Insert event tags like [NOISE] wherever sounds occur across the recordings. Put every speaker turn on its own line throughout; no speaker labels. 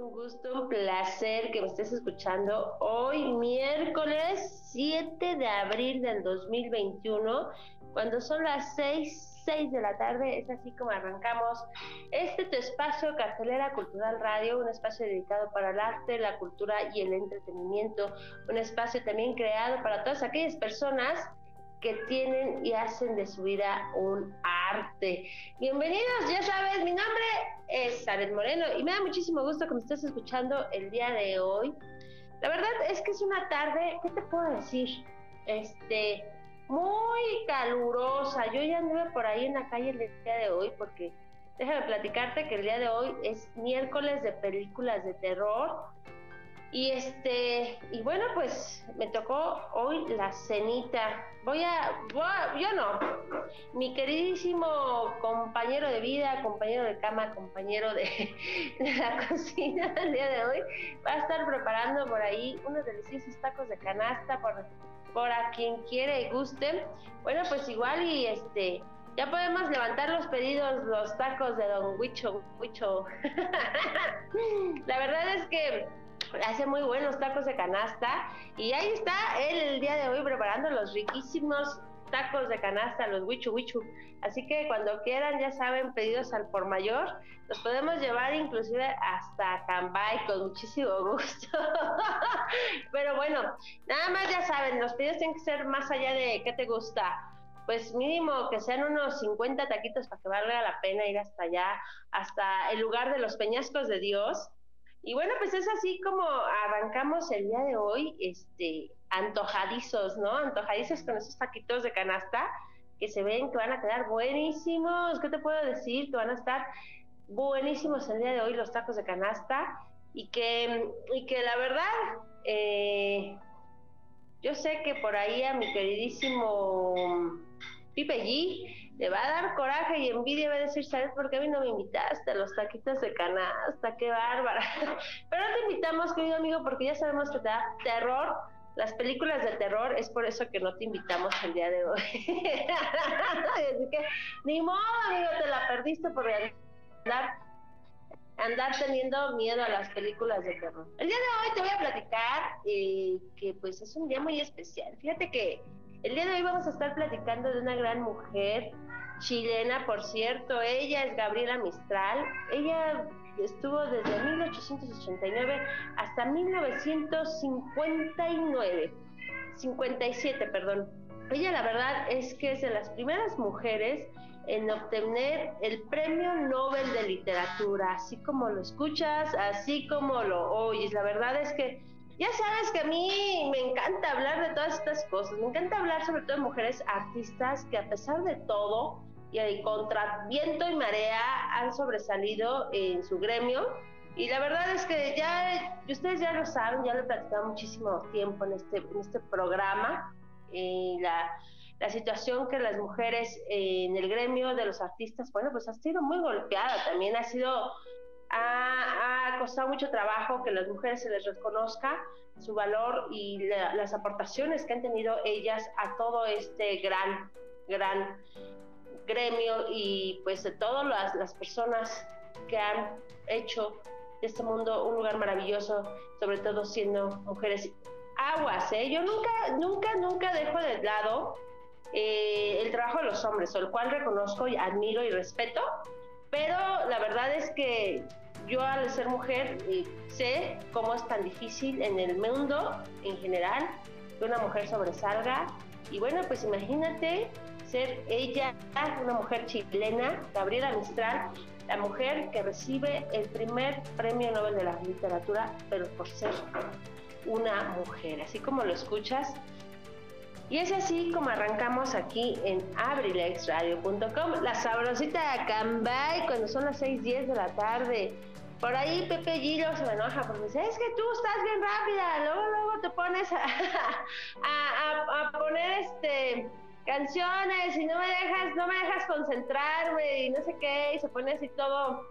Un gusto, un placer que me estés escuchando hoy miércoles 7 de abril del 2021, cuando son las 6, 6 de la tarde, es así como arrancamos este tu espacio Cartelera Cultural Radio, un espacio dedicado para el arte, la cultura y el entretenimiento, un espacio también creado para todas aquellas personas que tienen y hacen de su vida un arte. Bienvenidos, ya sabes, mi nombre es Saret Moreno y me da muchísimo gusto que me estés escuchando el día de hoy. La verdad es que es una tarde, ¿qué te puedo decir? Este, muy calurosa. Yo ya anduve por ahí en la calle el día de hoy porque déjame platicarte que el día de hoy es miércoles de películas de terror y este, y bueno, pues me tocó hoy la cenita. Voy a, voy yo no, mi queridísimo compañero de vida, compañero de cama, compañero [LAUGHS] de, la cocina el día de hoy, va a estar preparando por ahí unos deliciosos tacos de canasta por, por a quien quiere y guste. Bueno, pues igual y este, ya podemos levantar los pedidos, los tacos de Don Huicho, Huicho. [LAUGHS] la verdad es que hace muy buenos tacos de canasta y ahí está él el día de hoy preparando los riquísimos tacos de canasta, los wichu wichu. Así que cuando quieran, ya saben, pedidos al por mayor, los podemos llevar inclusive hasta Cambay con muchísimo [LAUGHS] gusto. Pero bueno, nada más ya saben, los pedidos tienen que ser más allá de qué te gusta. Pues mínimo que sean unos 50 taquitos para que valga la pena ir hasta allá, hasta el lugar de los peñascos de Dios y bueno, pues es así como arrancamos el día de hoy, este, antojadizos, ¿no? Antojadizos con esos taquitos de canasta que se ven que van a quedar buenísimos. ¿Qué te puedo decir? Que van a estar buenísimos el día de hoy los tacos de canasta y que, y que la verdad, eh, yo sé que por ahí a mi queridísimo Pipe G le va a dar coraje y envidia, va a decir, ¿sabes por qué a mí no me invitaste a los taquitos de canasta? ¡Qué bárbara! [LAUGHS] Pero no te invitamos, querido amigo, porque ya sabemos que te da terror. Las películas de terror es por eso que no te invitamos el día de hoy. [LAUGHS] Así que, ni modo, amigo, te la perdiste por andar, andar teniendo miedo a las películas de terror. El día de hoy te voy a platicar eh, que pues es un día muy especial. Fíjate que el día de hoy vamos a estar platicando de una gran mujer chilena, por cierto. Ella es Gabriela Mistral. Ella estuvo desde 1889 hasta 1959. 57, perdón. Ella la verdad es que es de las primeras mujeres en obtener el Premio Nobel de Literatura, así como lo escuchas, así como lo oyes. La verdad es que ya sabes que a mí me encanta hablar de todas estas cosas, me encanta hablar sobre todo de mujeres artistas que a pesar de todo y contra viento y marea han sobresalido en su gremio. Y la verdad es que ya, ustedes ya lo saben, ya lo he platicado muchísimo tiempo en este, en este programa, eh, la, la situación que las mujeres en el gremio de los artistas, bueno, pues ha sido muy golpeada, también ha sido ha, ha, costado mucho trabajo que las mujeres se les reconozca su valor y la, las aportaciones que han tenido ellas a todo este gran, gran gremio y pues de todas las, las personas que han hecho de este mundo un lugar maravilloso, sobre todo siendo mujeres aguas, ¿eh? Yo nunca, nunca, nunca dejo de lado eh, el trabajo de los hombres, el cual reconozco y admiro y respeto, pero la verdad es que yo al ser mujer eh, sé cómo es tan difícil en el mundo en general que una mujer sobresalga. Y bueno, pues imagínate ser ella, una mujer chilena, Gabriela Mistral, la mujer que recibe el primer premio Nobel de la Literatura, pero por ser una mujer, así como lo escuchas. Y es así como arrancamos aquí en abrilexradio.com, la sabrosita de Cambay, cuando son las 6:10 de la tarde. Por ahí Pepe Gillo se me enoja porque dice, es que tú estás bien rápida, luego luego te pones a, [LAUGHS] poner este canciones y no me dejas, no me dejas concentrarme y no sé qué, y se pone así todo,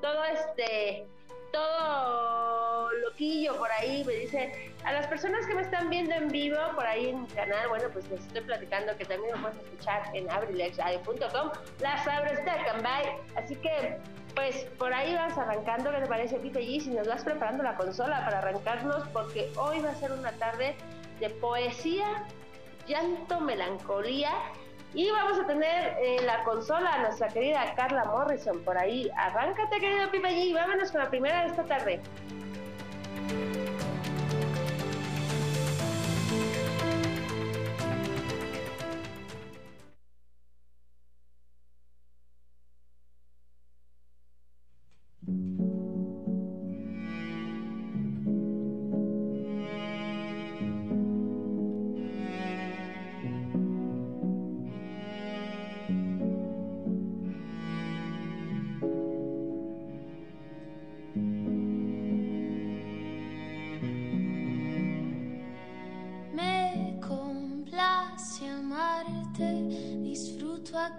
todo este, todo loquillo por ahí, me dice, a las personas que me están viendo en vivo por ahí en mi canal, bueno, pues les estoy platicando que también lo puedes escuchar en abrilexradio.com, las abres de Cambay, así que pues por ahí vas arrancando, ¿qué te parece, Pipe G? Si nos vas preparando la consola para arrancarnos, porque hoy va a ser una tarde de poesía, llanto, melancolía. Y vamos a tener en la consola a nuestra querida Carla Morrison por ahí. Arráncate, querido Pipe G, vámonos con la primera de esta tarde.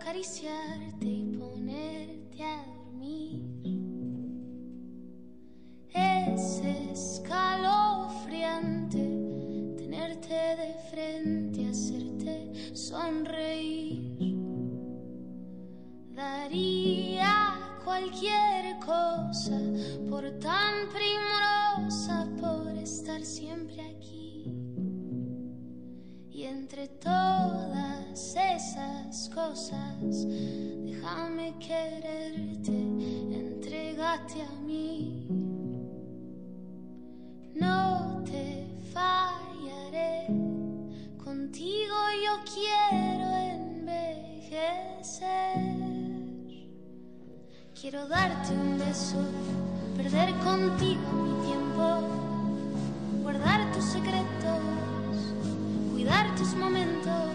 Acariciarte a. No te fallaré, contigo yo quiero envejecer. Quiero darte un beso, perder contigo mi tiempo, guardar tus secretos cuidar tus momentos,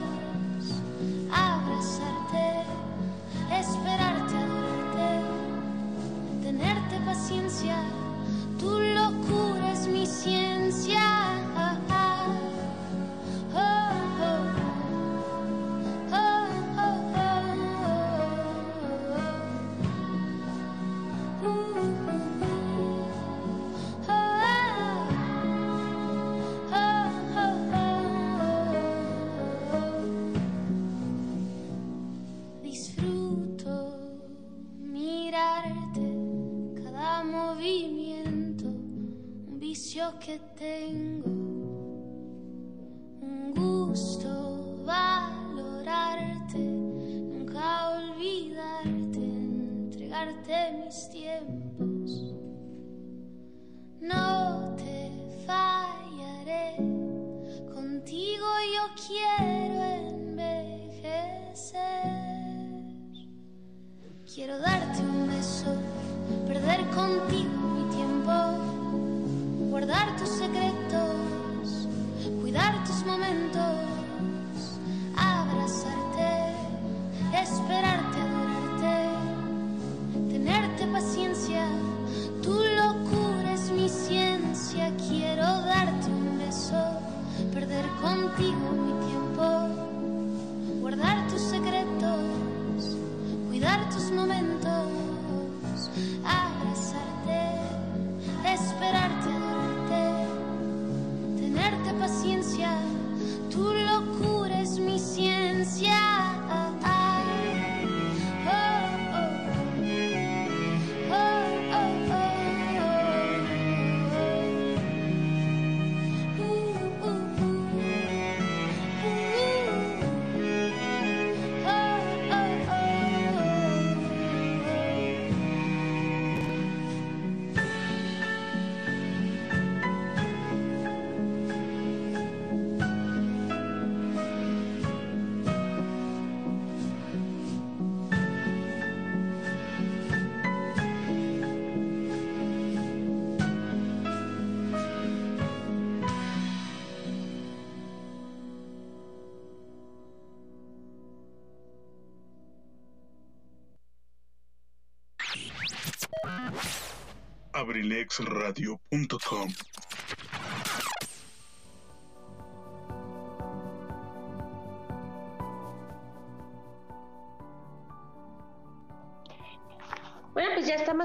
abrilexradio.com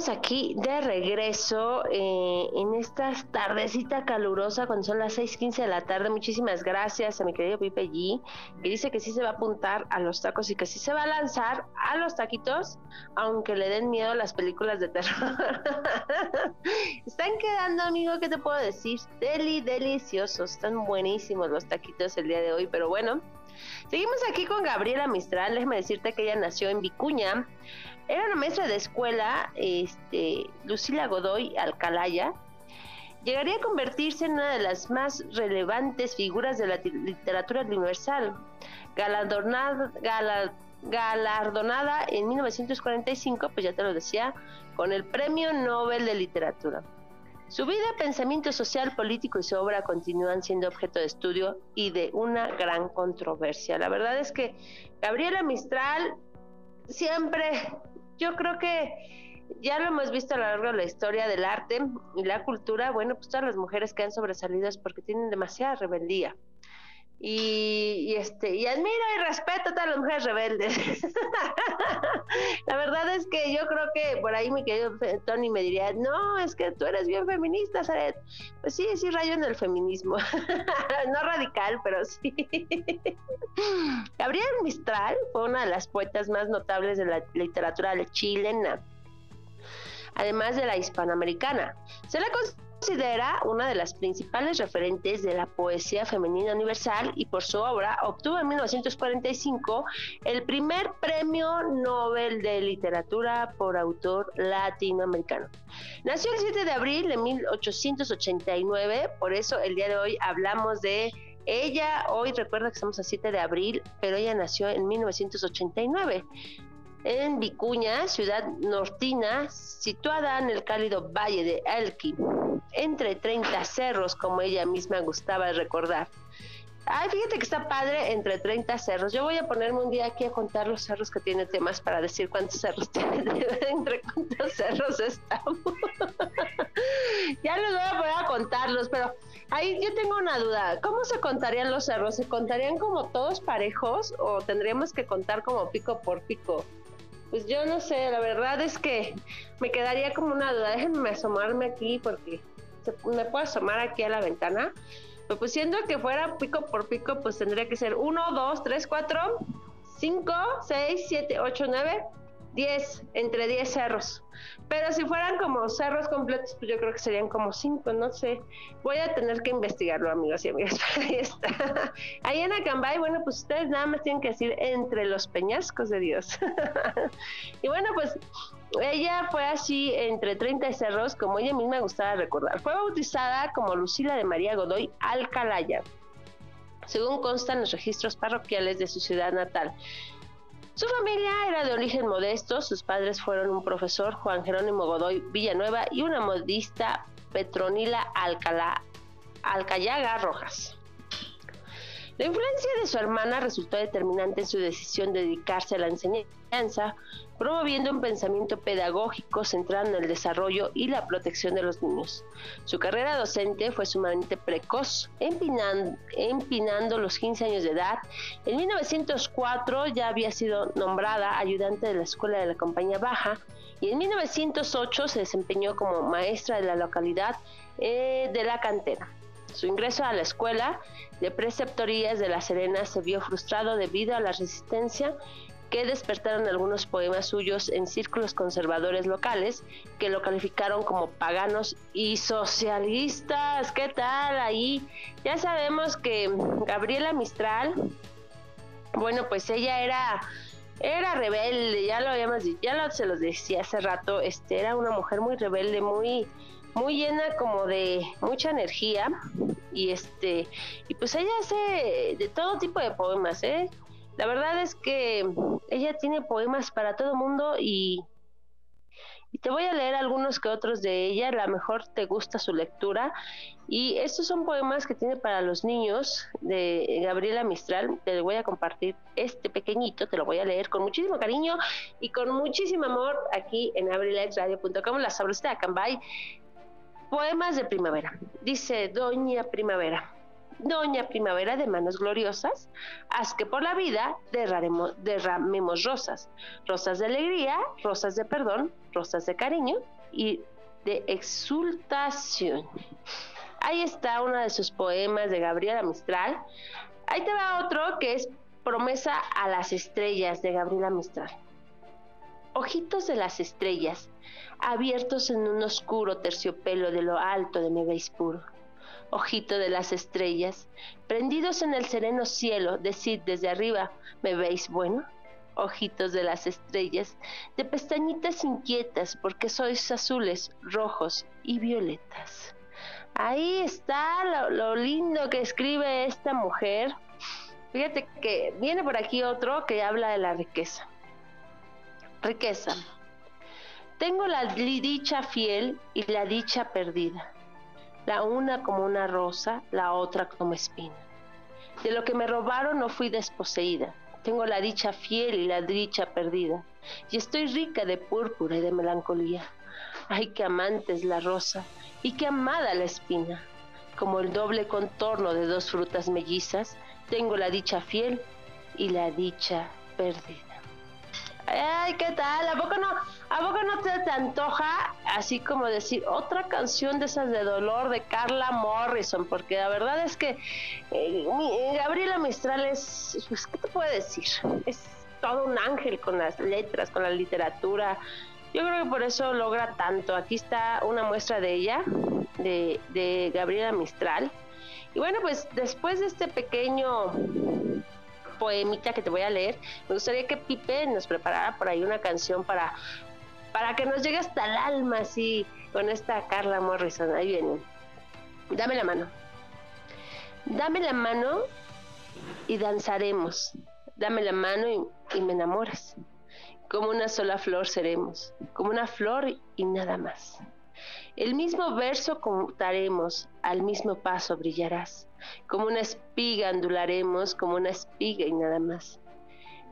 estamos aquí de regreso eh, en esta tardecita calurosa cuando son las 6:15 de la tarde. Muchísimas gracias a mi querido Pipe G, que dice que sí se va a apuntar a los tacos y que sí se va a lanzar a los taquitos, aunque le den miedo las películas de terror. [LAUGHS] están quedando, amigo, ¿qué te puedo decir? Deli, deliciosos, están buenísimos los taquitos el día de hoy, pero bueno. Seguimos aquí con Gabriela Mistral. Déjame decirte que ella nació en Vicuña. Era una maestra de escuela, este, Lucila Godoy Alcalaya. Llegaría a convertirse en una de las más relevantes figuras de la literatura universal. Galardonada, galardonada en 1945, pues ya te lo decía, con el Premio Nobel de Literatura. Su vida, pensamiento social, político y su obra continúan siendo objeto de estudio y de una gran controversia. La verdad es que Gabriela Mistral siempre yo creo que ya lo hemos visto a lo largo de la historia del arte y la cultura, bueno, pues todas las mujeres que han sobresalido es porque tienen demasiada rebeldía. Y, este y admiro y respeto a todas las mujeres rebeldes. [LAUGHS] la verdad es que yo creo que por ahí mi querido Tony me diría, no, es que tú eres bien feminista, Saret. Pues sí, sí rayo en el feminismo. [LAUGHS] no radical, pero sí. [LAUGHS] Gabriel Mistral fue una de las poetas más notables de la literatura chilena además de la hispanoamericana. Se la considera una de las principales referentes de la poesía femenina universal y por su obra obtuvo en 1945 el primer premio Nobel de Literatura por autor latinoamericano. Nació el 7 de abril de 1889, por eso el día de hoy hablamos de ella. Hoy recuerda que estamos a 7 de abril, pero ella nació en 1989 en Vicuña, ciudad nortina, situada en el cálido valle de Elqui, entre 30 cerros, como ella misma gustaba recordar. Ay, fíjate que está padre entre 30 cerros. Yo voy a ponerme un día aquí a contar los cerros que tiene temas para decir cuántos cerros [LAUGHS] tiene, entre cuántos cerros estamos. [LAUGHS] ya les voy a poner a contarlos, pero ahí yo tengo una duda. ¿Cómo se contarían los cerros? ¿Se contarían como todos parejos o tendríamos que contar como pico por pico? Pues yo no sé, la verdad es que me quedaría como una duda. Déjenme asomarme aquí porque me puedo asomar aquí a la ventana. Pero pues siendo que fuera pico por pico, pues tendría que ser 1, 2, 3, 4, 5, 6, 7, 8, 9, 10, entre 10 cerros. Pero si fueran como cerros completos, pues yo creo que serían como 5, no sé. Voy a tener que investigarlo, amigos y amigas. [LAUGHS] Ahí está. Ahí en Acambay, bueno, pues ustedes nada más tienen que decir entre los peñascos de Dios. [LAUGHS] y bueno, pues ella fue así entre 30 cerros, como ella misma gustaba recordar. Fue bautizada como Lucila de María Godoy Alcalaya, según constan los registros parroquiales de su ciudad natal. Su familia era de origen modesto, sus padres fueron un profesor, Juan Jerónimo Godoy Villanueva, y una modista, Petronila Alcalá, Alcayaga Rojas. La influencia de su hermana resultó determinante en su decisión de dedicarse a la enseñanza, promoviendo un pensamiento pedagógico centrado en el desarrollo y la protección de los niños. Su carrera docente fue sumamente precoz, empinando, los 15 años de edad. En 1904 ya había sido nombrada ayudante de la Escuela de la Compañía Baja y en 1908 se desempeñó como maestra de la localidad eh, de la cantera. Su ingreso a la escuela de preceptorías de La Serena se vio frustrado debido a la resistencia que despertaron algunos poemas suyos en círculos conservadores locales que lo calificaron como paganos y socialistas. ¿Qué tal ahí? Ya sabemos que Gabriela Mistral, bueno, pues ella era era rebelde, ya lo habíamos ya lo, se los decía hace rato, este era una mujer muy rebelde, muy muy llena como de mucha energía y este y pues ella hace de todo tipo de poemas, ¿eh? La verdad es que ella tiene poemas para todo mundo y te voy a leer algunos que otros de ella, a lo mejor te gusta su lectura. Y estos son poemas que tiene para los niños de Gabriela Mistral. Te voy a compartir este pequeñito, te lo voy a leer con muchísimo cariño y con muchísimo amor aquí en abrilexradio.com, la sabrosita de Cambay. Poemas de primavera. Dice Doña Primavera. Doña Primavera de manos gloriosas, haz que por la vida derramemos rosas, rosas de alegría, rosas de perdón, rosas de cariño y de exultación. Ahí está uno de sus poemas de Gabriela Mistral. Ahí te va otro que es Promesa a las estrellas de Gabriela Mistral. Ojitos de las estrellas, abiertos en un oscuro terciopelo de lo alto de mi veis puro ojito de las estrellas, prendidos en el sereno cielo, decid desde arriba, ¿me veis bueno? Ojitos de las estrellas, de pestañitas inquietas, porque sois azules, rojos y violetas. Ahí está lo, lindo que escribe esta mujer. Fíjate que viene por aquí otro que habla de la riqueza. Riqueza. Tengo la dicha fiel y la dicha perdida la una como una rosa, la otra como espina. De lo que me robaron no fui desposeída, tengo la dicha fiel y la dicha perdida, y estoy rica de púrpura y de melancolía. Ay, qué amante es la rosa, y qué amada la espina. Como el doble contorno de dos frutas mellizas, tengo la dicha fiel y la dicha perdida. Ay, ¿qué tal? ¿A poco no, a poco no te, antoja así como decir otra canción de esas de dolor de Carla Morrison? Porque la verdad es que eh, Gabriela Mistral es, pues, ¿qué te puedo decir? Es todo un ángel con las letras, con la literatura. Yo creo que por eso logra tanto. Aquí está una muestra de ella, de, de Gabriela Mistral. Y bueno, pues después de este pequeño poemita que te voy a leer, me gustaría que Pipe nos preparara por ahí una canción para, para que nos llegue hasta el alma, así, con esta Carla Morrison. Ahí viene. Dame la mano. Dame la mano y danzaremos. Dame la mano y, y me enamoras. Como una sola flor seremos, como una flor y nada más. El mismo verso contaremos, al mismo paso brillarás. Como una espiga andularemos, como una espiga y nada más.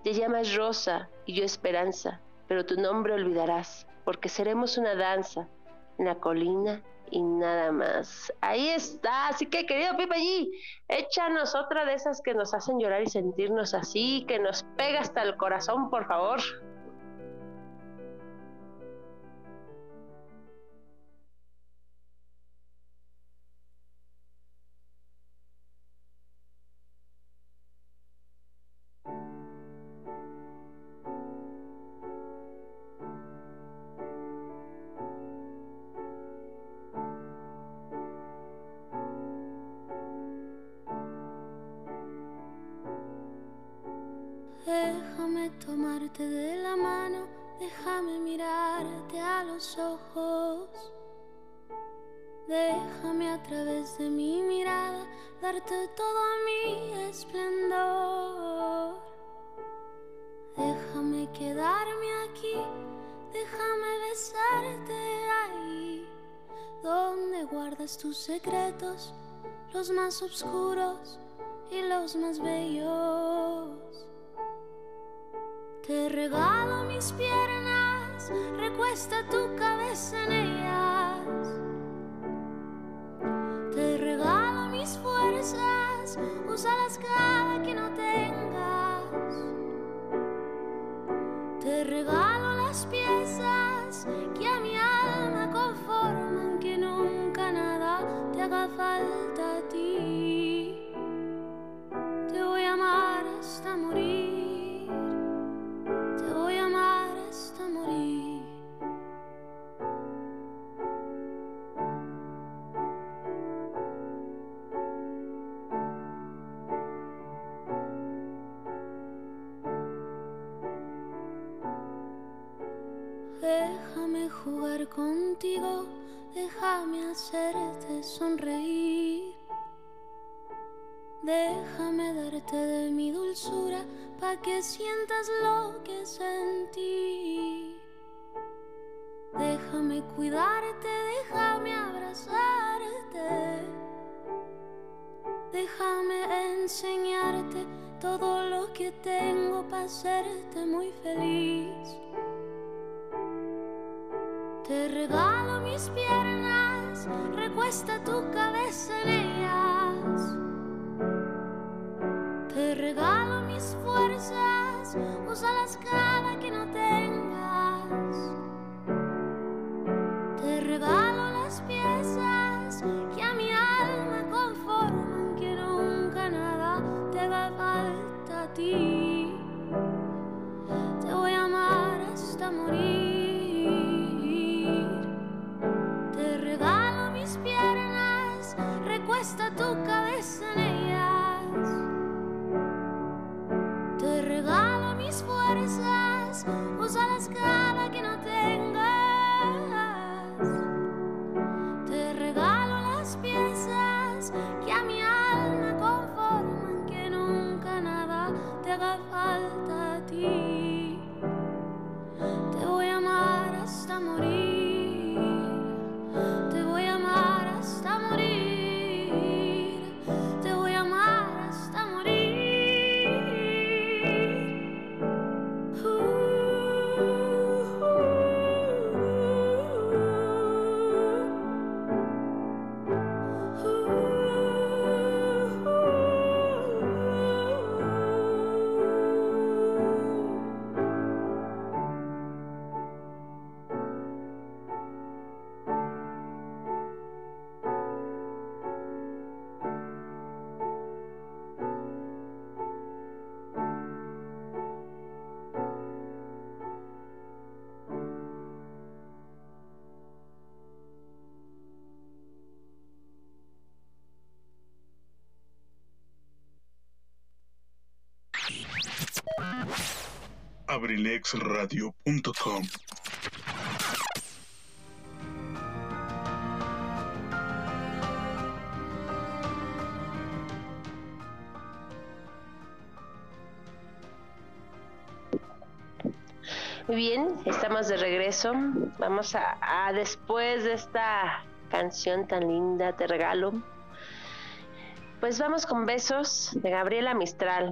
Te llamas Rosa y yo Esperanza, pero tu nombre olvidarás, porque seremos una danza en la colina y nada más. Ahí está. Así que, querido Pipe allí, échanos otra de esas que nos hacen llorar y sentirnos así, que nos pega hasta el corazón, por favor.
Tus secretos, los más oscuros y los más bellos. Te regalo mis piernas, recuesta tu cabeza en ellas. Te regalo mis fuerzas, úsalas cada que no tengas. Te regalo las piezas te haga falta cuidarte, déjame abrazarte. Déjame enseñarte todo lo que tengo para hacerte muy feliz. Te regalo mis piernas, recuesta tu cabeza en ellas. Te regalo mis fuerzas, úsalas cada que no tengas.
abrilexradio.com
Muy bien, estamos de regreso. Vamos a después de esta canción tan linda, te regalo. Pues vamos con besos de Gabriela Mistral.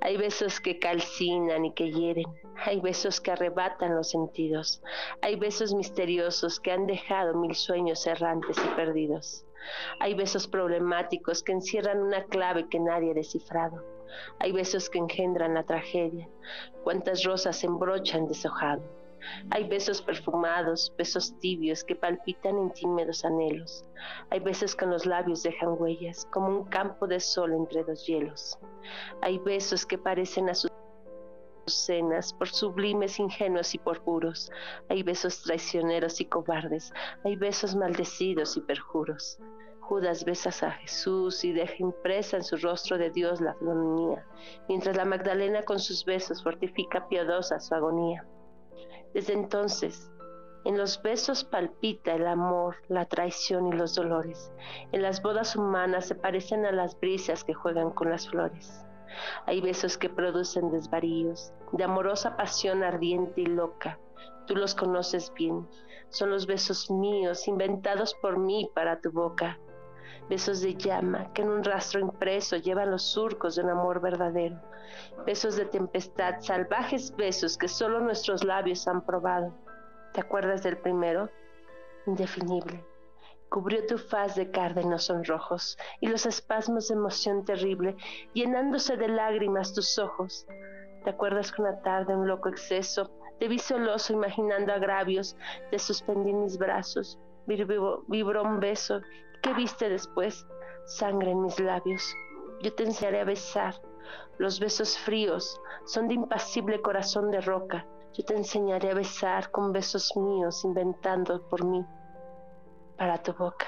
Hay besos que calcinan y que hieren. Hay besos que arrebatan los sentidos. Hay besos misteriosos que han dejado mil sueños errantes y perdidos. Hay besos problemáticos que encierran una clave que nadie ha descifrado. Hay besos que engendran la tragedia. Cuántas rosas embrochan deshojado. Hay besos perfumados, besos tibios que palpitan en tímidos anhelos. Hay besos que en los labios dejan huellas, como un campo de sol entre dos hielos. Hay besos que parecen azucenas, por sublimes, ingenuos y por puros. Hay besos traicioneros y cobardes. Hay besos maldecidos y perjuros. Judas besas a Jesús y deja impresa en su rostro de Dios la agonía, mientras la Magdalena con sus besos fortifica piadosa su agonía. Desde entonces, en los besos palpita el amor, la traición y los dolores. En las bodas humanas se parecen a las brisas que juegan con las flores. Hay besos que producen desvaríos, de amorosa pasión ardiente y loca. Tú los conoces bien. Son los besos míos, inventados por mí para tu boca. Besos de llama que en un rastro impreso llevan los surcos de un amor verdadero. Besos de tempestad, salvajes besos que solo nuestros labios han probado. ¿Te acuerdas del primero? Indefinible. Cubrió tu faz de cárdenos sonrojos y los espasmos de emoción terrible, llenándose de lágrimas tus ojos. ¿Te acuerdas que una tarde, un loco exceso, te vi celoso imaginando agravios, te suspendí en mis brazos, vibró un beso. ¿Qué viste después? Sangre en mis labios. Yo te enseñaré a besar. Los besos fríos son de impasible corazón de roca. Yo te enseñaré a besar con besos míos inventando por mí para tu boca.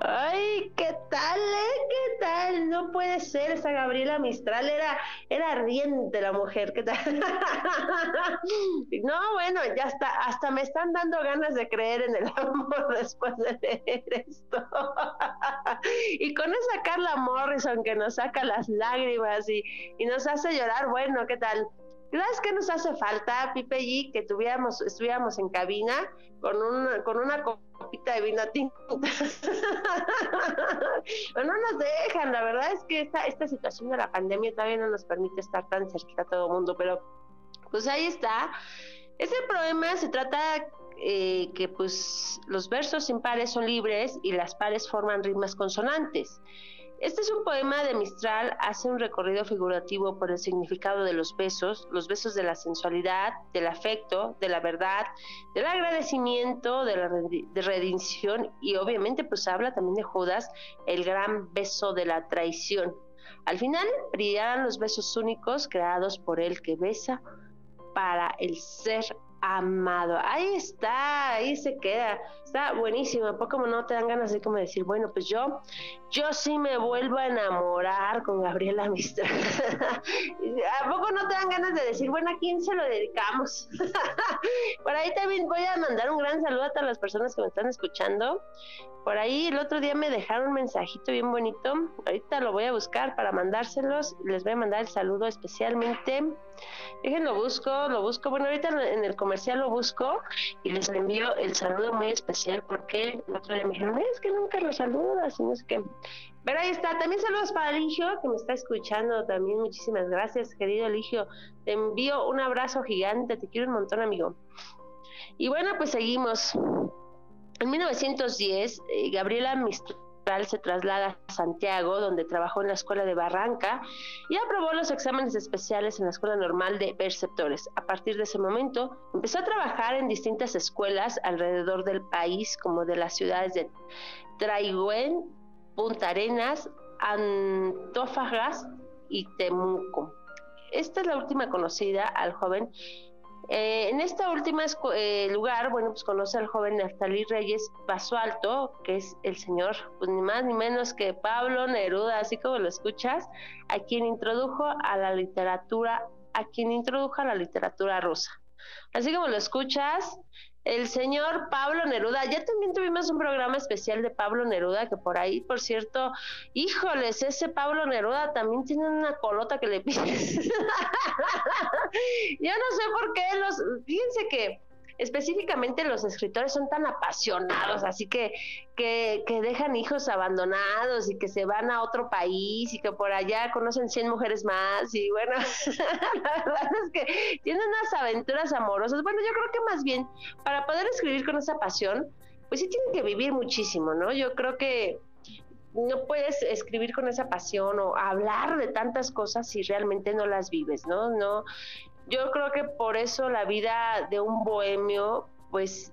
¡Ay, qué tal! Chale, ¿qué tal? No puede ser, esa Gabriela Mistral era, era ardiente la mujer, ¿qué tal? [LAUGHS] no, bueno, ya está, hasta me están dando ganas de creer en el [LAUGHS] amor después de leer esto. [LAUGHS] y con esa Carla Morrison que nos saca las lágrimas y, y nos hace llorar, bueno, ¿qué tal? ¿Sabes qué nos hace falta, Pipe G? Que tuviéramos, estuviéramos en cabina con una, con una copita de vino tinto. [LAUGHS] No nos dejan, la verdad es que esta, esta situación de la pandemia todavía no nos permite estar tan cerquita a todo el mundo, pero pues ahí está. Ese problema se trata eh, que pues los versos impares son libres y las pares forman ritmos consonantes. Este es un poema de Mistral, hace un recorrido figurativo por el significado de los besos, los besos de la sensualidad, del afecto, de la verdad, del agradecimiento, de la de redención y obviamente pues habla también de Judas, el gran beso de la traición. Al final brillarán los besos únicos creados por el que besa para el ser amado. Ahí está, ahí se queda. Está buenísimo. ¿A poco no te dan ganas de como decir, bueno, pues yo, yo sí me vuelvo a enamorar con Gabriela Mistral? [LAUGHS] ¿A poco no te dan ganas de decir, bueno, ¿a quién se lo dedicamos? [LAUGHS] Por ahí también voy a mandar un gran saludo a todas las personas que me están escuchando. Por ahí el otro día me dejaron un mensajito bien bonito. Ahorita lo voy a buscar para mandárselos. Les voy a mandar el saludo especialmente. Déjenlo busco, lo busco. Bueno, ahorita en el comercial lo busco y les envío el saludo muy especial porque el otro día me dijeron, es que nunca lo saludas y no sé qué. Pero ahí está. También saludos para Eligio, que me está escuchando también. Muchísimas gracias, querido Eligio. Te envío un abrazo gigante. Te quiero un montón, amigo. Y bueno, pues seguimos. En 1910, eh, Gabriela Mistral se traslada a Santiago, donde trabajó en la escuela de Barranca y aprobó los exámenes especiales en la escuela normal de perceptores. A partir de ese momento, empezó a trabajar en distintas escuelas alrededor del país, como de las ciudades de Traigüen, Punta Arenas, Antofagasta y Temuco. Esta es la última conocida al joven eh, en este último eh, lugar, bueno, pues conoce al joven Neftalí Reyes Basualto, que es el señor, pues ni más ni menos que Pablo Neruda, así como lo escuchas, a quien introdujo a la literatura, a quien introdujo a la literatura rusa. Así como lo escuchas, el señor Pablo Neruda. Ya también tuvimos un programa especial de Pablo Neruda, que por ahí, por cierto, híjoles, ese Pablo Neruda también tiene una colota que le [LAUGHS] pides. Yo no sé por qué los, fíjense que específicamente los escritores son tan apasionados, así que, que, dejan hijos abandonados y que se van a otro país y que por allá conocen 100 mujeres más y bueno, [LAUGHS] la verdad es que tienen unas aventuras amorosas. Bueno, yo creo que más bien para poder escribir con esa pasión, pues sí tienen que vivir muchísimo, ¿no? Yo creo que no puedes escribir con esa pasión o hablar de tantas cosas si realmente no las vives, ¿no? No, yo creo que por eso la vida de un bohemio, pues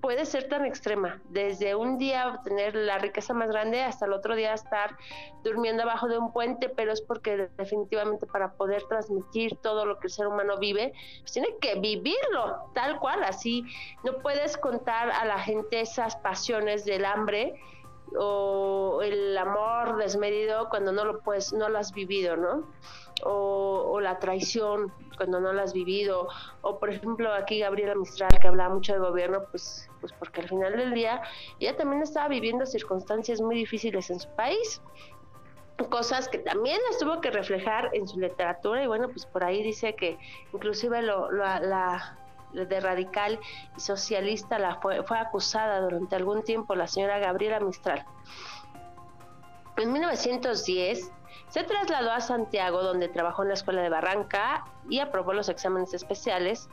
puede ser tan extrema, desde un día tener la riqueza más grande hasta el otro día estar durmiendo abajo de un puente, pero es porque definitivamente para poder transmitir todo lo que el ser humano vive, pues tiene que vivirlo tal cual, así no puedes contar a la gente esas pasiones del hambre o el amor desmedido cuando no lo puedes, no lo has vivido, ¿no? O, la traición cuando no la has vivido, o por ejemplo aquí Gabriela Mistral que hablaba mucho del gobierno, pues, pues porque al final del día ella también estaba viviendo circunstancias muy difíciles en su país, cosas que también las tuvo que reflejar en su literatura y bueno, pues por ahí dice que inclusive lo, la de radical y socialista la fue, fue acusada durante algún tiempo la señora Gabriela Mistral. En 1910 se trasladó a Santiago, donde trabajó en la escuela de Barranca y aprobó los exámenes especiales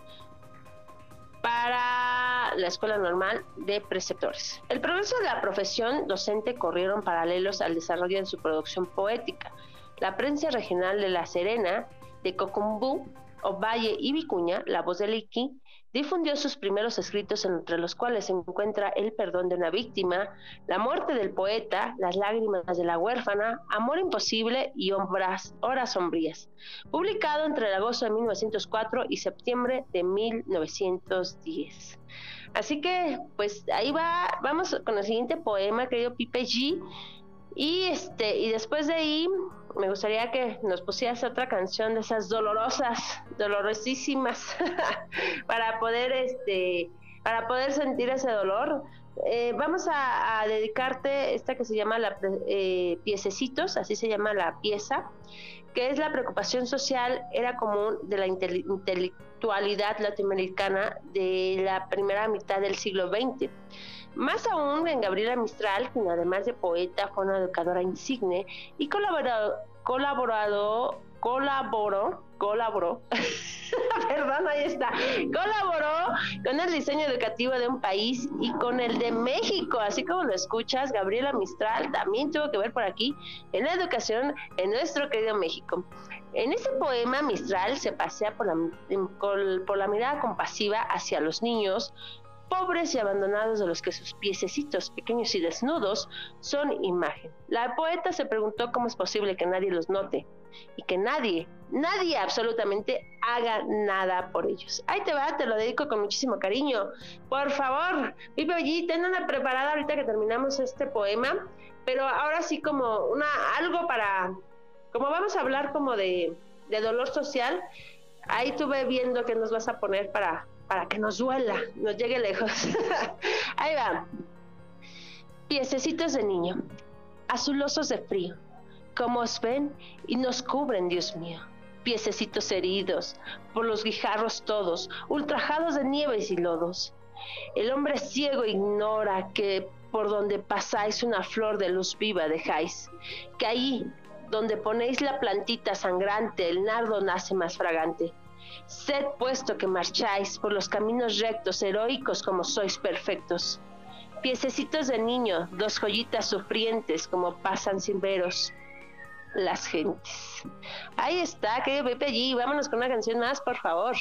para la escuela normal de preceptores. El progreso de la profesión docente corrieron paralelos al desarrollo de su producción poética. La prensa regional de La Serena, de Cocumbú, Ovalle y Vicuña, La Voz de Liqui, difundió sus primeros escritos entre los cuales se encuentra El perdón de una víctima, La muerte del poeta, Las lágrimas de la huérfana, Amor imposible y Horas, sombrías, publicado entre agosto de 1904 y septiembre de 1910. Así que, pues ahí va, vamos con el siguiente poema, querido Pipe G. Y este, y después de ahí, me gustaría que nos pusieras otra canción de esas dolorosas, dolorosísimas, [LAUGHS] para poder este, para poder sentir ese dolor. Eh, vamos a, dedicarte esta que se llama la eh, piececitos, así se llama la pieza, que es la preocupación social, era común de la intelectualidad latinoamericana de la primera mitad del siglo XX. Más aún en Gabriela Mistral, quien además de poeta fue una educadora insigne y colaborado, colaborado, colaboró, colaboró, [LAUGHS] perdón, ahí está, colaboró con el diseño educativo de un país y con el de México, así como lo escuchas, Gabriela Mistral también tuvo que ver por aquí en la educación en nuestro querido México. En ese poema, Mistral se pasea por la mirada compasiva hacia los niños, pobres y abandonados de los que sus piececitos pequeños y desnudos son imagen. La poeta se preguntó cómo es posible que nadie los note y que nadie, nadie absolutamente haga nada por ellos. Ahí te va, te lo dedico con muchísimo cariño. Por favor, Pipe allí, ten una preparada ahorita que terminamos este poema, pero ahora sí como una algo para, como vamos a hablar como de, de dolor social, ahí tuve viendo que nos vas a poner para para que nos duela, nos llegue lejos. [LAUGHS] Ahí va. Piececitos de niño, azulosos de frío, como os ven y nos cubren, Dios mío. Piececitos heridos, por los guijarros todos, ultrajados de nieves y lodos. El hombre ciego ignora que por donde pasáis una flor de luz viva dejáis, que ahí, donde ponéis la plantita sangrante, el nardo nace más fragante Sed puesto que marcháis por los caminos rectos, heroicos como sois perfectos. Piececitos de niño, dos joyitas sufrientes como pasan sin veros las gentes. Ahí está, querido Pepe allí. Vámonos con una canción más, por favor.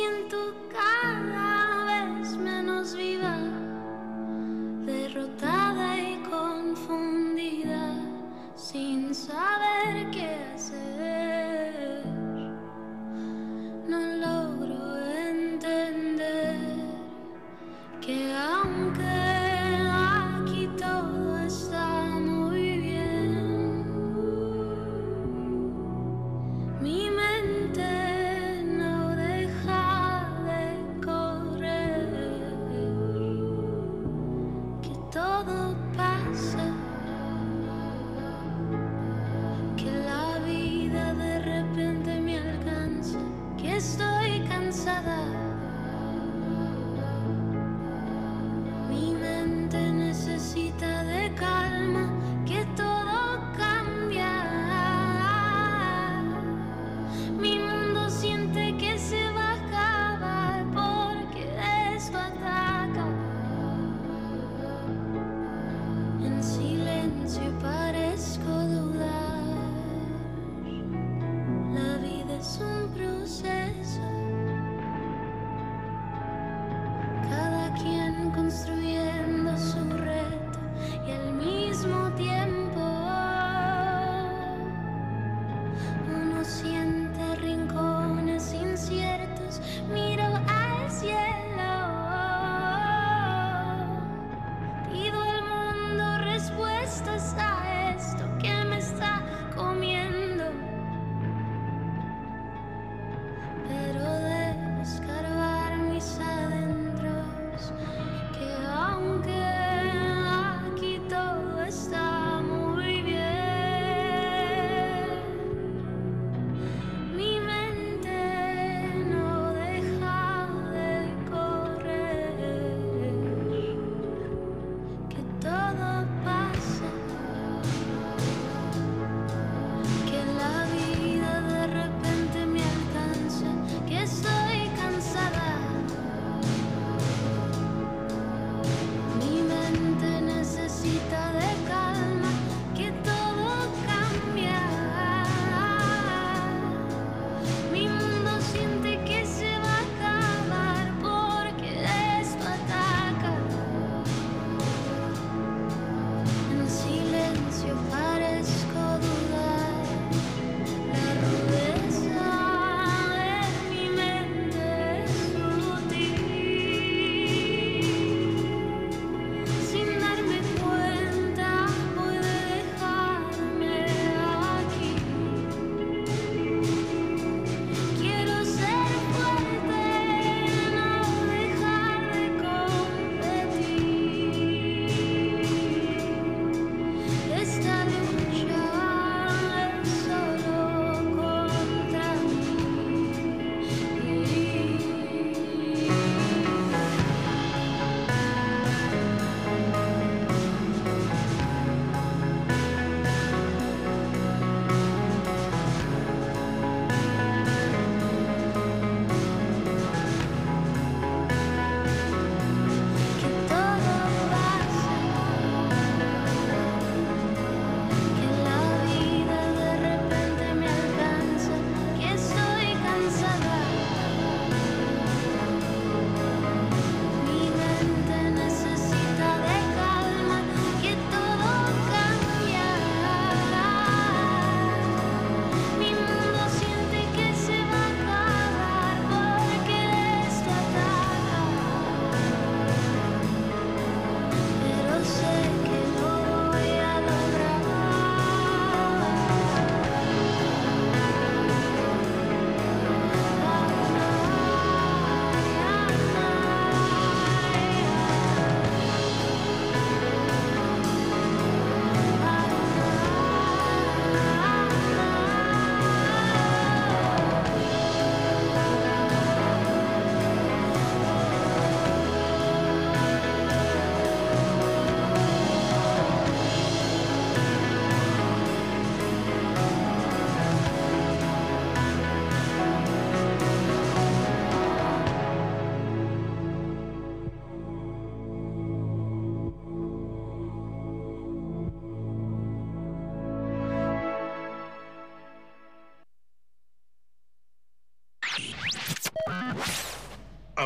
Pero debo escarbar mis adentros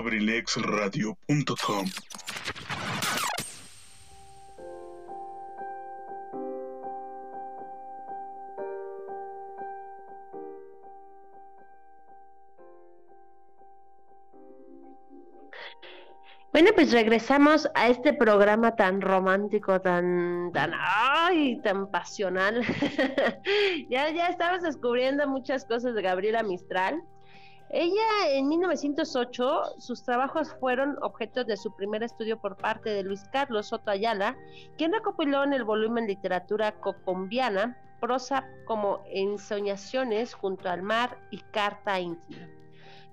abrilexradio.com
Bueno, pues regresamos a este programa tan romántico, tan, tan, ay, tan pasional. [LAUGHS] ya, ya estamos descubriendo muchas cosas de Gabriela Mistral. Ella en 1908, sus trabajos fueron objeto de su primer estudio por parte de Luis Carlos Soto Ayala, quien recopiló en el volumen Literatura Cocombiana prosa como Ensoñaciones junto al mar y Carta íntima.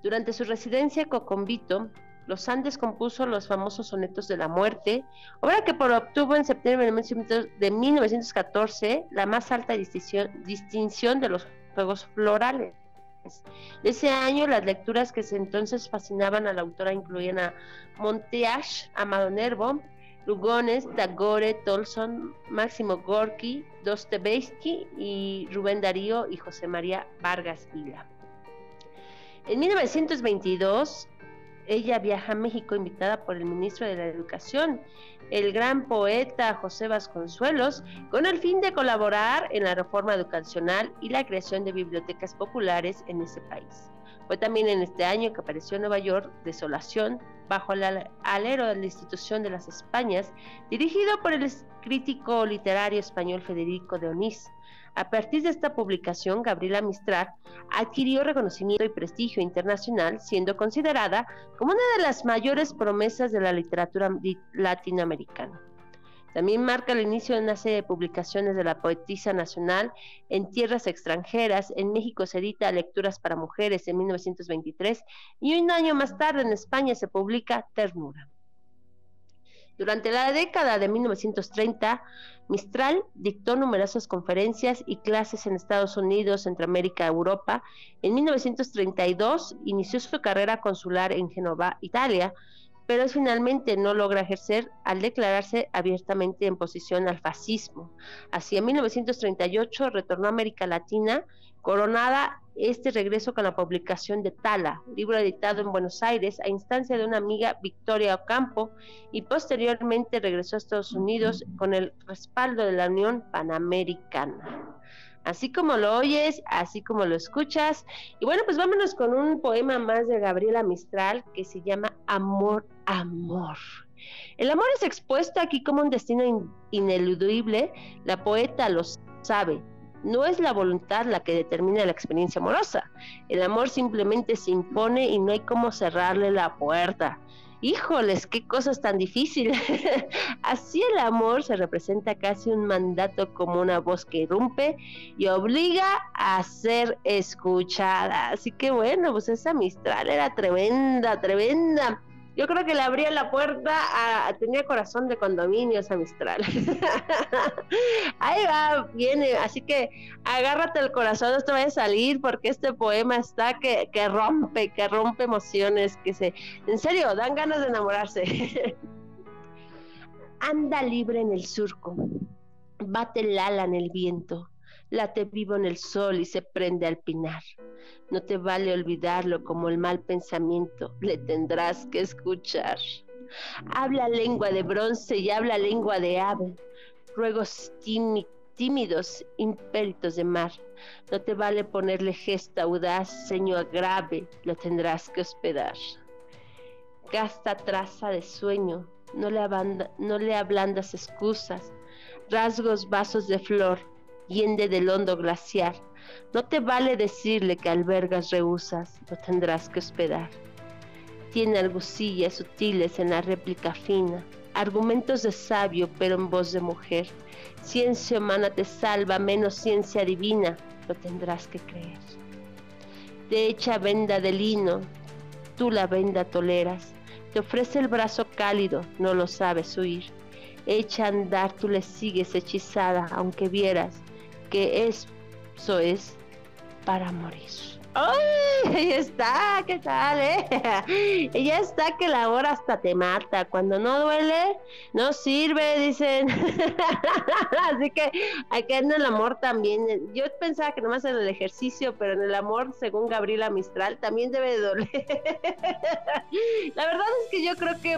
Durante su residencia en Cocombito, los Andes compuso los famosos sonetos de la muerte, obra que obtuvo en septiembre de 1914 la más alta distinción, de los Juegos Florales. Ese año, las lecturas que entonces fascinaban a la autora incluían a Monteash, Amado Nervo, Lugones, Tagore, Tolson, Máximo Gorky, Dostoevsky y Rubén Darío y José María Vargas Vila. En 1922, ella viaja a México invitada por el ministro de la Educación, el gran poeta José Vasconcelos, con el fin de colaborar en la reforma educacional y la creación de bibliotecas populares en ese país. Fue también en este año que apareció en Nueva York Desolación, bajo el alero de la institución de las Españas, dirigido por el crítico literario español Federico de Onís, a partir de esta publicación, Gabriela Mistral adquirió reconocimiento y prestigio internacional, siendo considerada como una de las mayores promesas de la literatura latinoamericana. También marca el inicio de una serie de publicaciones de la poetisa nacional en tierras extranjeras. En México se edita Lecturas para Mujeres en 1923 y un año más tarde en España se publica Ternura. Durante la década de 1930, Mistral dictó numerosas conferencias y clases en Estados Unidos, Centroamérica, Europa. En 1932 inició su carrera consular en Génova, Italia, pero finalmente no logra ejercer al declararse abiertamente en posición al fascismo. En 1938 retornó a América Latina, coronada este regreso con la publicación de Tala, libro editado en Buenos Aires a instancia de una amiga Victoria Ocampo, y posteriormente regresó a Estados Unidos con el respaldo de la Unión Panamericana. Así como lo oyes, así como lo escuchas. Y bueno, pues vámonos con un poema más de Gabriela Mistral que se llama Amor, Amor. El amor es expuesto aquí como un destino ineludible, la poeta lo sabe, no es la voluntad la que determina la experiencia amorosa. El amor simplemente se impone y no hay cómo cerrarle la puerta. Híjoles, qué cosas tan difíciles. [LAUGHS] Así el amor se representa casi un mandato como una voz que irrumpe y obliga a ser escuchada. Así que bueno, pues esa Mistral era tremenda, tremenda. Yo creo que le abría la puerta a, tenía corazón de condominio esa Mistral. [LAUGHS] Ahí va, viene, así que agárrate el corazón, esto va a salir porque este poema está que, que rompe, que rompe emociones, que se, en serio, dan ganas de enamorarse. [LAUGHS] Anda libre en el surco, bate el ala en el viento, late vivo en el sol y se prende al pinar. No te vale olvidarlo como el mal pensamiento, le tendrás que escuchar. Habla lengua de bronce y habla lengua de ave, ruegos tímidos, impéritos de mar. No te vale ponerle gesto audaz, seño grave, lo tendrás que hospedar. Gasta traza de sueño, no le, no le ablandas excusas, rasgos vasos de flor, hiende del hondo glaciar. No te vale decirle que albergas rehusas, lo tendrás que hospedar. Tiene algucillas sutiles en la réplica fina, argumentos de sabio pero en voz de mujer. Ciencia humana te salva, menos ciencia divina, lo tendrás que creer. Te echa venda de lino, tú la venda toleras. Te ofrece el brazo cálido, no lo sabes huir. Echa a andar, tú le sigues hechizada, aunque vieras que eso es para morir. ¡Ay! [LAUGHS] Ahí está, ¿qué tal, eh? [LAUGHS] Ella está que la hora hasta te mata. Cuando no duele, no sirve, dicen. [LAUGHS] Así que hay que en el amor también. Yo pensaba que nomás en el ejercicio, pero en el amor, según Gabriela Mistral, también debe de doler. la verdad es que yo creo que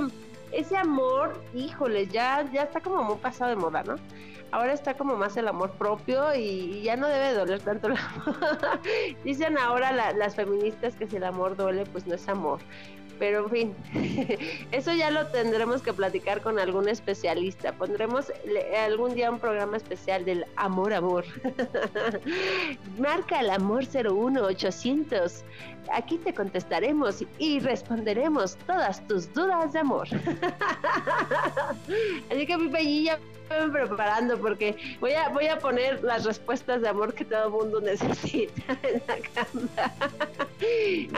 ese amor, híjole, ya, ya está como muy pasado de moda, ¿no? Ahora está como más el amor propio y, ya no debe doler tanto el amor. [LAUGHS] Dicen ahora las feministas que si el amor duele, pues no es amor. Pero en fin, [LAUGHS] eso ya lo tendremos que platicar con algún especialista. Pondremos algún día un programa especial del amor, amor. [LAUGHS] Marca el amor 01800. Aquí te contestaremos y responderemos todas tus dudas de amor. Así que mi pellilla preparando porque voy a, voy a poner las respuestas de amor que todo mundo necesita [LAUGHS] en la cama.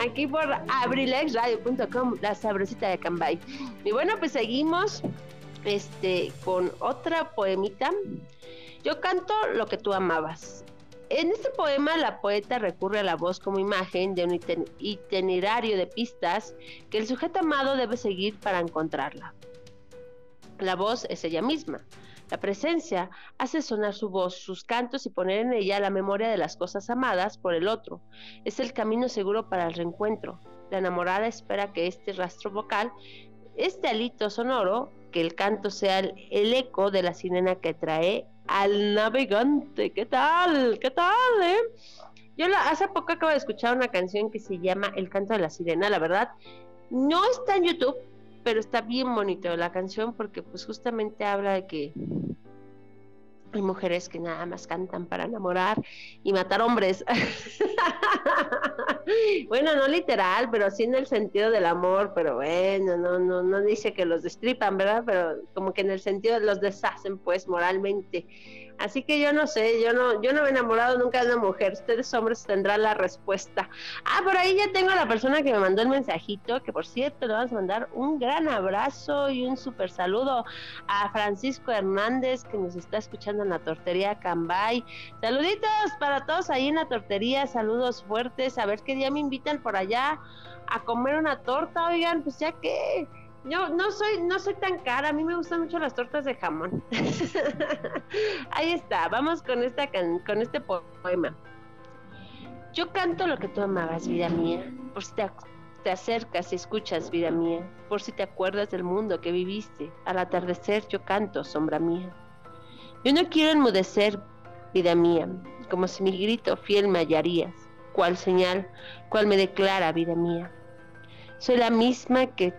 Aquí por abrilexradio.com, la sabrosita de Cambay. Y bueno, pues seguimos este con otra poemita. Yo canto lo que tú amabas. En este poema la poeta recurre a la voz como imagen de un itinerario de pistas que el sujeto amado debe seguir para encontrarla. La voz es ella misma, la presencia hace sonar su voz, sus cantos y poner en ella la memoria de las cosas amadas por el otro. Es el camino seguro para el reencuentro. La enamorada espera que este rastro vocal, este alito sonoro, que el canto sea el, eco de la sirena que trae al navegante. ¿Qué tal? ¿Qué tal? Eh? Yo hace poco acabo de escuchar una canción que se llama El canto de la sirena, la verdad. No está en YouTube, pero está bien bonito la canción porque pues justamente habla de que hay mujeres que nada más cantan para enamorar y matar hombres. [LAUGHS] bueno, no literal, pero sí en el sentido del amor, pero bueno, no, no, no dice que los destripan, ¿verdad? Pero como que en el sentido los deshacen pues moralmente. Así que yo no sé, yo no, yo no me he enamorado nunca de una mujer. Ustedes hombres tendrán la respuesta. Ah, por ahí ya tengo a la persona que me mandó el mensajito, que por cierto le vamos a mandar un gran abrazo y un super saludo a Francisco Hernández que nos está escuchando en la tortería Cambay. Saluditos para todos ahí en la tortería, saludos fuertes. A ver qué día me invitan por allá a comer una torta, oigan, pues ya que yo no soy, no soy tan cara, a mí me gustan mucho las tortas de jamón. [LAUGHS] Ahí está, vamos con esta con este poema. Yo canto lo que tú amabas, vida mía, por si te, te acercas y escuchas, vida mía, por si te acuerdas del mundo que viviste. Al atardecer yo canto, sombra mía. Yo no quiero enmudecer, vida mía, como si mi grito fiel me hallarías. ¿Cuál señal, cuál me declara, vida mía? Soy la misma que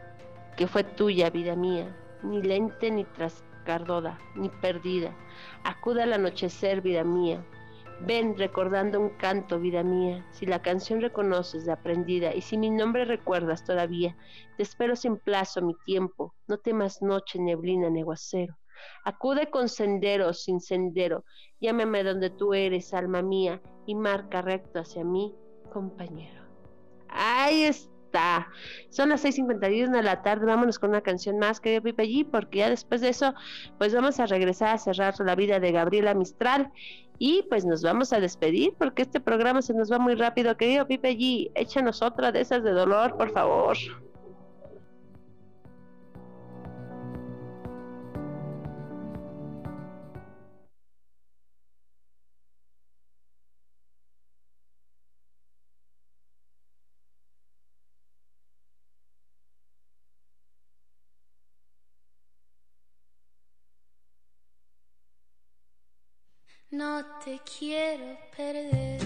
que fue tuya, vida mía, ni lente ni trascardoda, ni perdida. Acuda al anochecer, vida mía. Ven recordando un canto, vida mía. Si la canción reconoces de aprendida y si mi nombre recuerdas todavía, te espero sin plazo mi tiempo. No temas noche, neblina, neguacero. Acude con sendero, sin sendero. Llámame donde tú eres, alma mía, y marca recto hacia mí, compañero. Ahí está son las 6.51 de la tarde, vámonos con una canción más que Pipe allí, porque ya después de eso, pues vamos a regresar a cerrar la vida de Gabriela Mistral y pues nos vamos a despedir porque este programa se nos va muy rápido. Querido Pipe allí, échanos otra de esas de dolor, por favor.
No te quiero perder.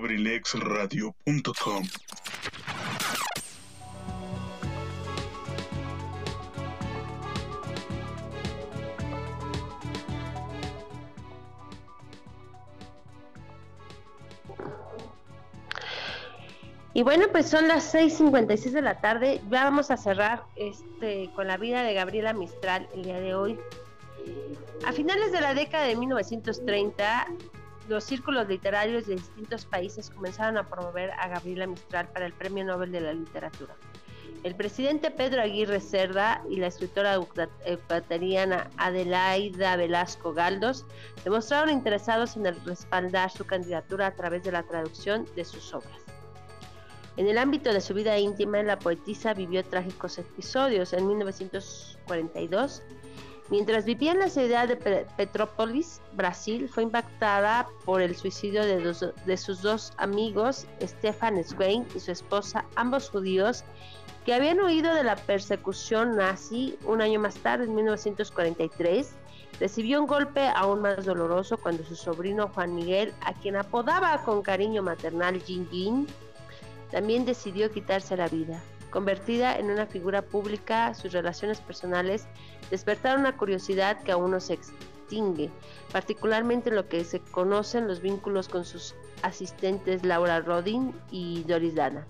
abrilexradio.com.
Y bueno, pues son las 6:56 de la tarde. Ya vamos a cerrar este con la vida de Gabriela Mistral el día de hoy. A finales de la década de 1930, los círculos literarios de distintos países comenzaron a promover a Gabriela Mistral para el Premio Nobel de la Literatura. El presidente Pedro Aguirre Cerda y la escritora ecuatoriana Adelaida Velasco Galdos demostraron interesados en respaldar su candidatura a través de la traducción de sus obras. En el ámbito de su vida íntima, la poetisa vivió trágicos episodios. En 1942, mientras vivía en la ciudad de Petrópolis, Brasil, fue impactada por el suicidio de, sus dos amigos, Stefan Zweig y su esposa, ambos judíos, que habían huido de la persecución nazi un año más tarde, en 1943. Recibió un golpe aún más doloroso cuando su sobrino Juan Miguel, a quien apodaba con cariño maternal Jin Jin, también decidió quitarse la vida. Convertida en una figura pública, sus relaciones personales despertaron una curiosidad que aún no se extingue, particularmente en lo que se conocen los vínculos con sus asistentes Laura Rodin y Doris Dana.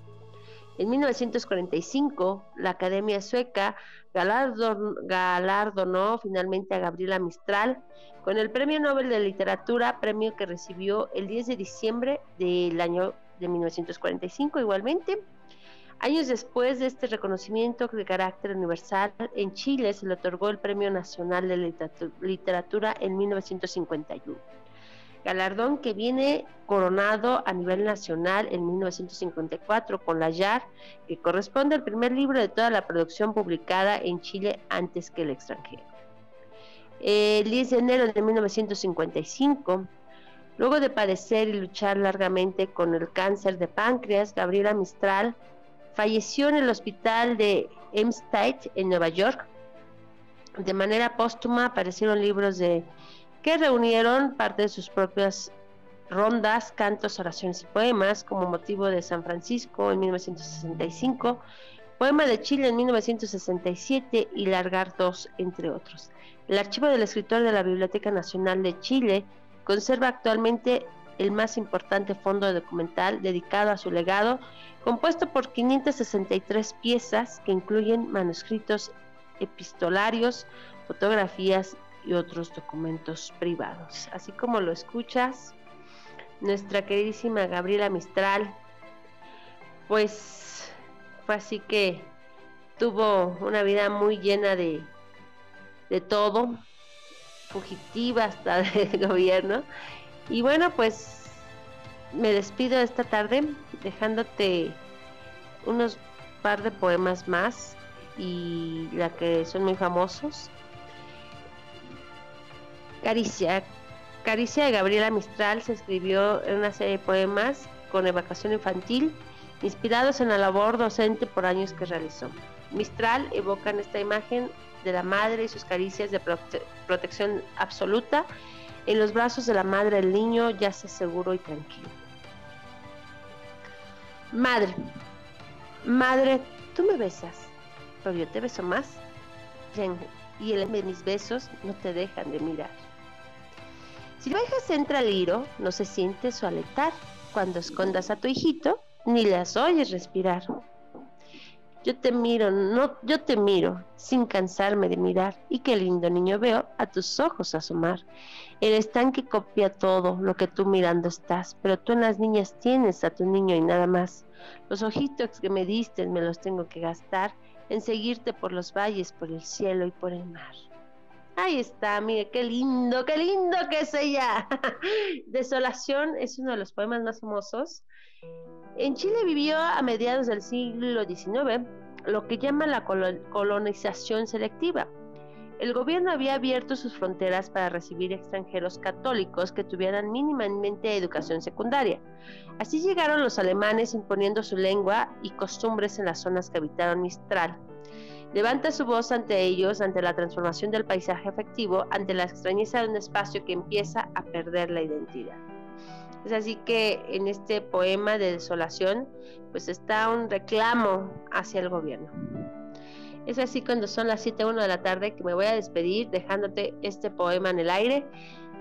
En 1945, la Academia Sueca galardonó finalmente a Gabriela Mistral con el Premio Nobel de Literatura, premio que recibió el 10 de diciembre del año de 1945 igualmente. Años después de este reconocimiento de carácter universal, en Chile se le otorgó el Premio Nacional de Literatura en 1951. Galardón que viene coronado a nivel nacional en 1954 con La Yar, que corresponde al primer libro de toda la producción publicada en Chile antes que el extranjero. El 10 de enero de 1955 Luego de padecer y luchar largamente con el cáncer de páncreas, Gabriela Mistral falleció en el hospital de Hempstead, en Nueva York. De manera póstuma aparecieron libros de que reunieron parte de sus propias rondas, cantos, oraciones y poemas, como motivo de San Francisco en 1965, Poema de Chile en 1967 y Largar dos, entre otros. El archivo del escritor de la Biblioteca Nacional de Chile Conserva actualmente el más importante fondo documental dedicado a su legado, compuesto por 563 piezas que incluyen manuscritos epistolarios, fotografías y otros documentos privados. Así como lo escuchas, nuestra queridísima Gabriela Mistral, pues fue así que tuvo una vida muy llena de, de todo, fugitiva hasta [LAUGHS] del gobierno. Y bueno, pues me despido esta tarde dejándote unos par de poemas más y la que son muy famosos. Caricia. Caricia de Gabriela Mistral se escribió en una serie de poemas con evacuación infantil, inspirados en la labor docente por años que realizó. Mistral evoca en esta imagen de la madre y sus caricias de protección absoluta. En los brazos de la madre el niño yace seguro y tranquilo. Madre, madre, tú me besas, pero yo te beso más. Y el mis besos no te dejan de mirar. Si lo dejas entra el hilo, no se siente su aletar. Cuando escondas a tu hijito, ni las oyes respirar. Yo te miro, no, yo te miro, sin cansarme de mirar, y qué lindo niño veo a tus ojos asomar. El estanque copia todo lo que tú mirando estás, pero tú en las niñas tienes a tu niño y nada más. Los ojitos que me diste me los tengo que gastar en seguirte por los valles, por el cielo y por el mar. Ahí está, mire, qué lindo, qué lindo que es ella. [LAUGHS] Desolación es uno de los poemas más famosos en Chile vivió a mediados del siglo XIX lo que llama la colonización selectiva. El gobierno había abierto sus fronteras para recibir extranjeros católicos que tuvieran mínimamente educación secundaria. Así llegaron los alemanes imponiendo su lengua y costumbres en las zonas que habitaron Mistral. Levanta su voz ante ellos, ante la transformación del paisaje afectivo, ante la extrañeza de un espacio que empieza a perder la identidad. Es así que en este poema de desolación, pues está un reclamo hacia el gobierno. Es así cuando son las 7.1 de la tarde que me voy a despedir dejándote este poema en el aire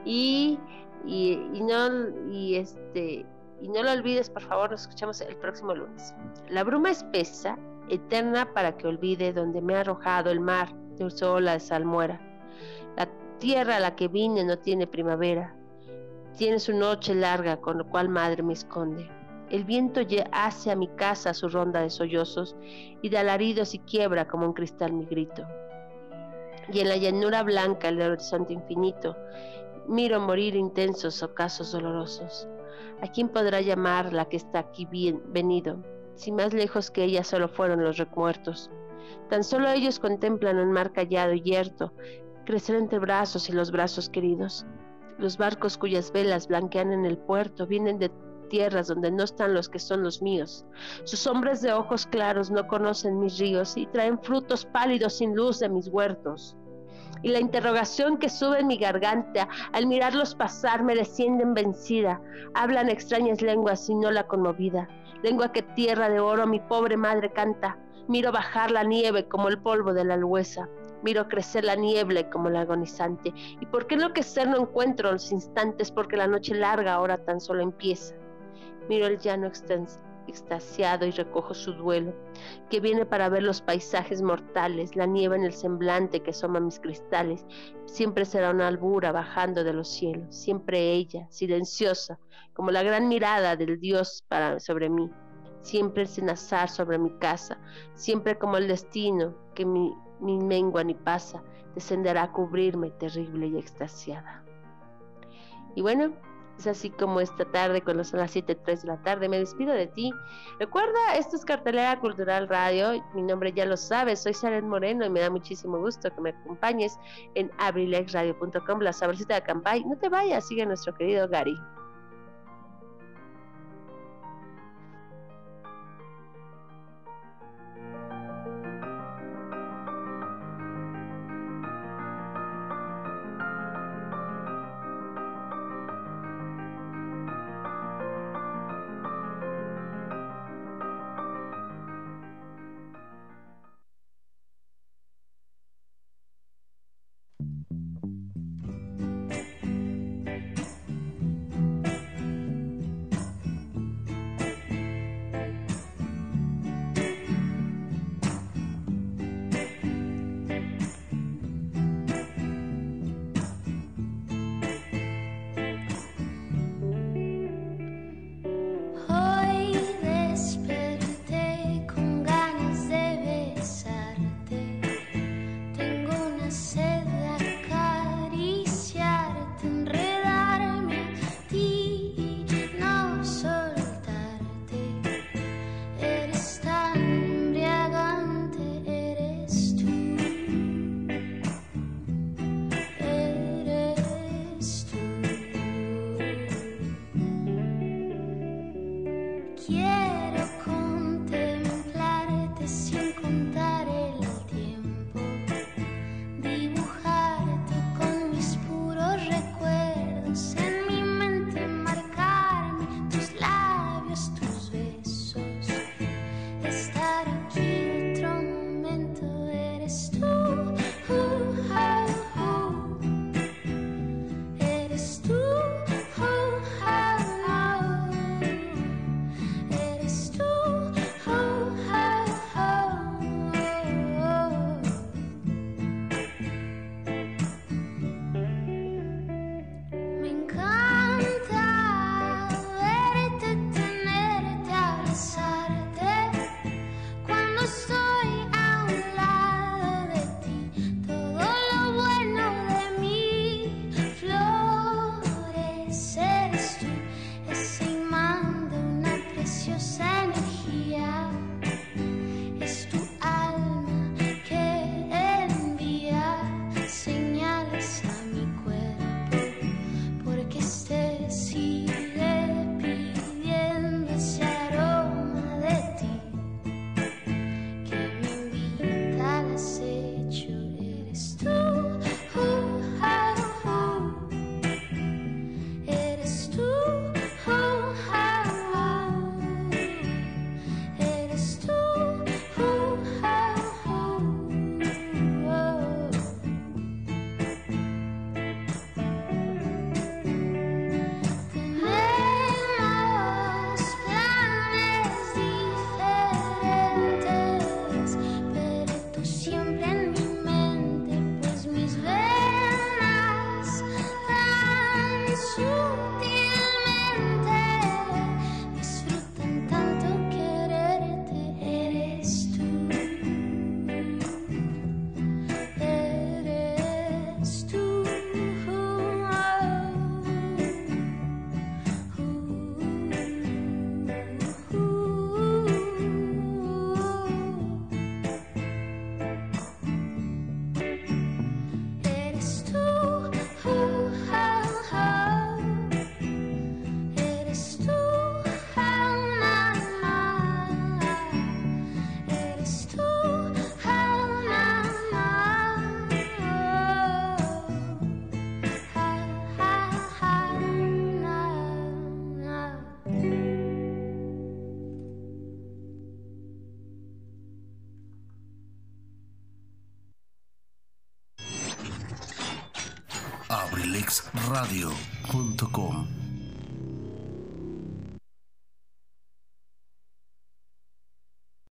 y, y, no, y, este, y no lo olvides, por favor, nos escuchamos el próximo lunes. La bruma espesa, eterna para que olvide donde me ha arrojado el mar de sola de salmuera. La tierra a la que vine no tiene primavera, tiene su noche larga con lo cual madre me esconde. El viento hace a mi casa su ronda de sollozos y de alaridos y quiebra como un cristal mi grito. Y en la llanura blanca el horizonte infinito, miro morir intensos ocasos dolorosos. ¿A quién podrá llamar la que está aquí bien venido? Si más lejos que ella solo fueron los remuertos. Tan solo ellos contemplan un mar callado y yerto, crecer entre brazos y los brazos queridos. Los barcos cuyas velas blanquean en el puerto vienen de tierras donde no están los que son los míos. Sus hombres de ojos claros no conocen mis ríos y traen frutos pálidos sin luz de mis huertos. Y la interrogación que sube en mi garganta al mirarlos pasar me descienden vencida. Hablan extrañas lenguas y no la conmovida. Lengua que tierra de oro mi pobre madre canta. Miro bajar la nieve como el polvo de la alhuesa. Miro crecer la niebla como el agonizante. ¿Y por qué enloquecer no encuentro los instantes? Porque la noche larga ahora tan solo empieza. Miro el llano extasiado y recojo su duelo, que viene para ver los paisajes mortales, la nieve en el semblante que asoma mis cristales. Siempre será una albura bajando de los cielos, siempre ella, silenciosa, como la gran mirada del Dios para, sobre mí. Siempre el cenazar sobre mi casa, siempre como el destino que mi, ni mengua ni pasa, descenderá a cubrirme terrible y extasiada. Y bueno, es así como esta tarde, cuando son las 7.03 de la tarde, me despido de ti. Recuerda, esto es Cartelera Cultural Radio. Mi nombre ya lo sabes, soy Saren Moreno y me da muchísimo gusto que me acompañes en abrilexradio.com, la sabrosita de Campay. No te vayas, sigue nuestro querido Gary.